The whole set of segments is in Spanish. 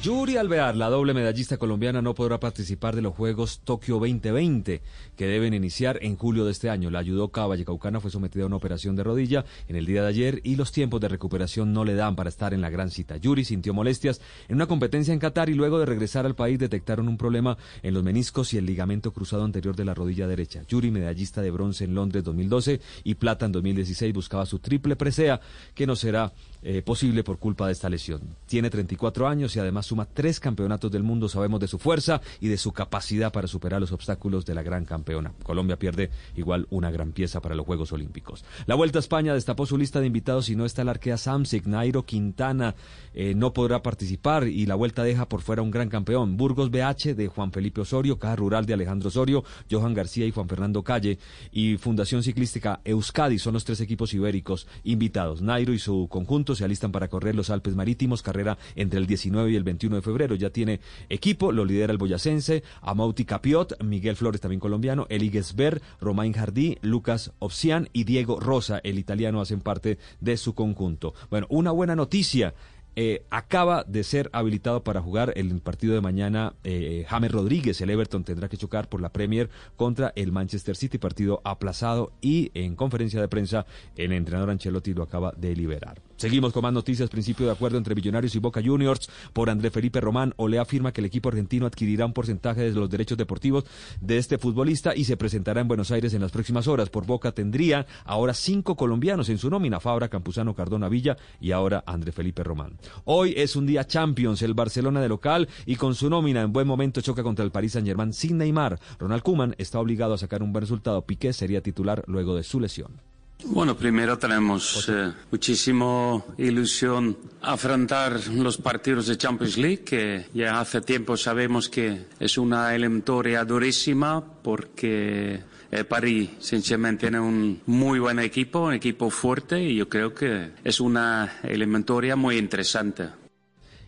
Yuri Alvear, la doble medallista colombiana, no podrá participar de los Juegos Tokio 2020, que deben iniciar en julio de este año. La judoka vallecaucana fue sometida a una operación de rodilla en el día de ayer y los tiempos de recuperación no le dan para estar en la gran cita. Yuri sintió molestias en una competencia en Qatar y luego de regresar al país detectaron un problema en los meniscos y el ligamento cruzado anterior de la rodilla derecha. Yuri, medallista de bronce en Londres 2012 y plata en 2016, buscaba su triple presea, que no será eh, posible por culpa de esta lesión. Tiene 34 años y además suma tres campeonatos del mundo. Sabemos de su fuerza y de su capacidad para superar los obstáculos de la gran campeona. Colombia pierde igual una gran pieza para los Juegos Olímpicos. La Vuelta a España destapó su lista de invitados y no está el arquea Samsic, Nairo Quintana eh, no podrá participar y la Vuelta deja por fuera un gran campeón. Burgos BH de Juan Felipe Osorio, Caja Rural de Alejandro Osorio, Johan García y Juan Fernando Calle y Fundación Ciclística Euskadi son los tres equipos ibéricos invitados. Nairo y su conjunto se alistan para correr los Alpes Marítimos, carrera entre el 19 y el 21 de febrero. Ya tiene equipo, lo lidera el boyacense, Amauti Capiot, Miguel Flores también colombiano, Eli Gesber, Romain Jardí, Lucas Opsian y Diego Rosa, el italiano, hacen parte de su conjunto. Bueno, una buena noticia. Eh, acaba de ser habilitado para jugar el partido de mañana eh, James Rodríguez. El Everton tendrá que chocar por la Premier contra el Manchester City, partido aplazado y en conferencia de prensa el entrenador Ancelotti lo acaba de liberar. Seguimos con más noticias. Principio de acuerdo entre Millonarios y Boca Juniors por André Felipe Román. Ole afirma que el equipo argentino adquirirá un porcentaje de los derechos deportivos de este futbolista y se presentará en Buenos Aires en las próximas horas. Por Boca tendría ahora cinco colombianos en su nómina: Fabra, Campuzano, Cardona, Villa y ahora André Felipe Román. Hoy es un día Champions, el Barcelona de local y con su nómina en buen momento choca contra el Paris Saint-Germain sin Neymar. Ronald Koeman está obligado a sacar un buen resultado. Piqué sería titular luego de su lesión. Bueno, primero tenemos eh, muchísima ilusión afrontar los partidos de Champions League, que ya hace tiempo sabemos que es una eliminatoria durísima porque eh, París sencillamente tiene un muy buen equipo, un equipo fuerte y yo creo que es una eliminatoria muy interesante.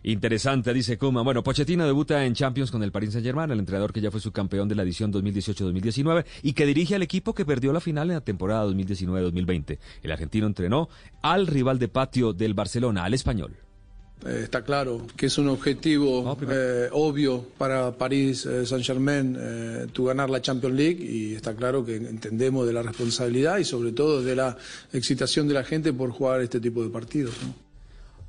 Interesante, dice Kuma. Bueno, Pochettino debuta en Champions con el Paris Saint-Germain, el entrenador que ya fue subcampeón de la edición 2018-2019 y que dirige al equipo que perdió la final en la temporada 2019-2020. El argentino entrenó al rival de patio del Barcelona, al español. Eh, está claro que es un objetivo eh, obvio para París eh, Saint-Germain tu ganar la Champions League y está claro que entendemos de la responsabilidad y sobre todo de la excitación de la gente por jugar este tipo de partidos. ¿no?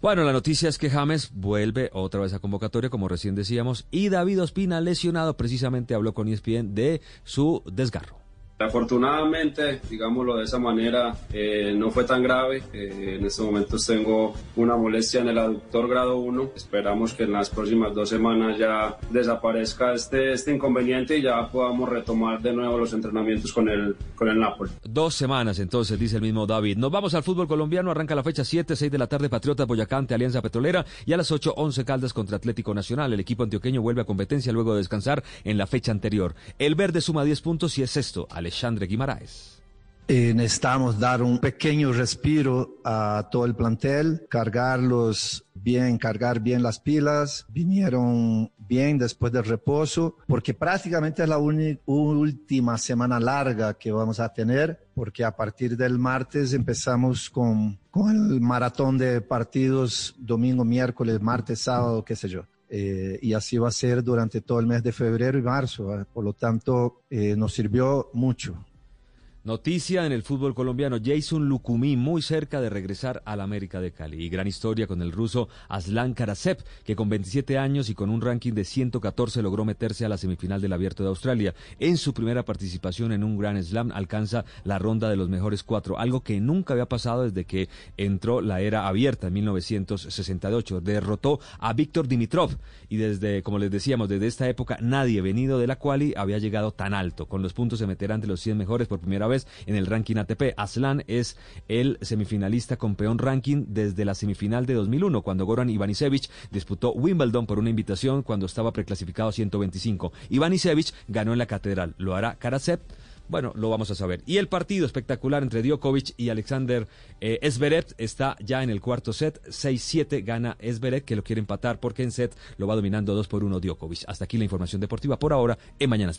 Bueno, la noticia es que James vuelve otra vez a convocatoria, como recién decíamos, y David Ospina, lesionado, precisamente habló con ESPN de su desgarro. Afortunadamente, digámoslo de esa manera, eh, no fue tan grave. Eh, en estos momentos tengo una molestia en el aductor grado 1. Esperamos que en las próximas dos semanas ya desaparezca este, este inconveniente y ya podamos retomar de nuevo los entrenamientos con el, con el Napoli. Dos semanas entonces, dice el mismo David. Nos vamos al fútbol colombiano. Arranca la fecha 7, 6 de la tarde, Patriota Boyacante, Alianza Petrolera. Y a las 8, 11 Caldas contra Atlético Nacional. El equipo antioqueño vuelve a competencia luego de descansar en la fecha anterior. El verde suma 10 puntos y es sexto. Alexandre Guimaraes. Eh, necesitamos dar un pequeño respiro a todo el plantel, cargarlos bien, cargar bien las pilas. Vinieron bien después del reposo, porque prácticamente es la última semana larga que vamos a tener, porque a partir del martes empezamos con, con el maratón de partidos domingo, miércoles, martes, sábado, qué sé yo. Eh, y así va a ser durante todo el mes de febrero y marzo. Por lo tanto, eh, nos sirvió mucho. Noticia en el fútbol colombiano, Jason Lucumí muy cerca de regresar a la América de Cali. Y gran historia con el ruso Aslan Karasev, que con 27 años y con un ranking de 114 logró meterse a la semifinal del Abierto de Australia. En su primera participación en un Grand Slam alcanza la ronda de los mejores cuatro, algo que nunca había pasado desde que entró la era abierta en 1968. Derrotó a Víctor Dimitrov y desde, como les decíamos, desde esta época nadie venido de la quali había llegado tan alto. Con los puntos se meterá entre los 100 mejores por primera vez en el ranking ATP. Aslan es el semifinalista con peón ranking desde la semifinal de 2001, cuando Goran Ivanisevic disputó Wimbledon por una invitación cuando estaba preclasificado 125. Ivanisevic ganó en la catedral. Lo hará Karasev. Bueno, lo vamos a saber. Y el partido espectacular entre Djokovic y Alexander eh, está ya en el cuarto set. 6-7 gana Esberet, que lo quiere empatar porque en set lo va dominando 2 por 1 Djokovic. Hasta aquí la información deportiva por ahora en Mañanas.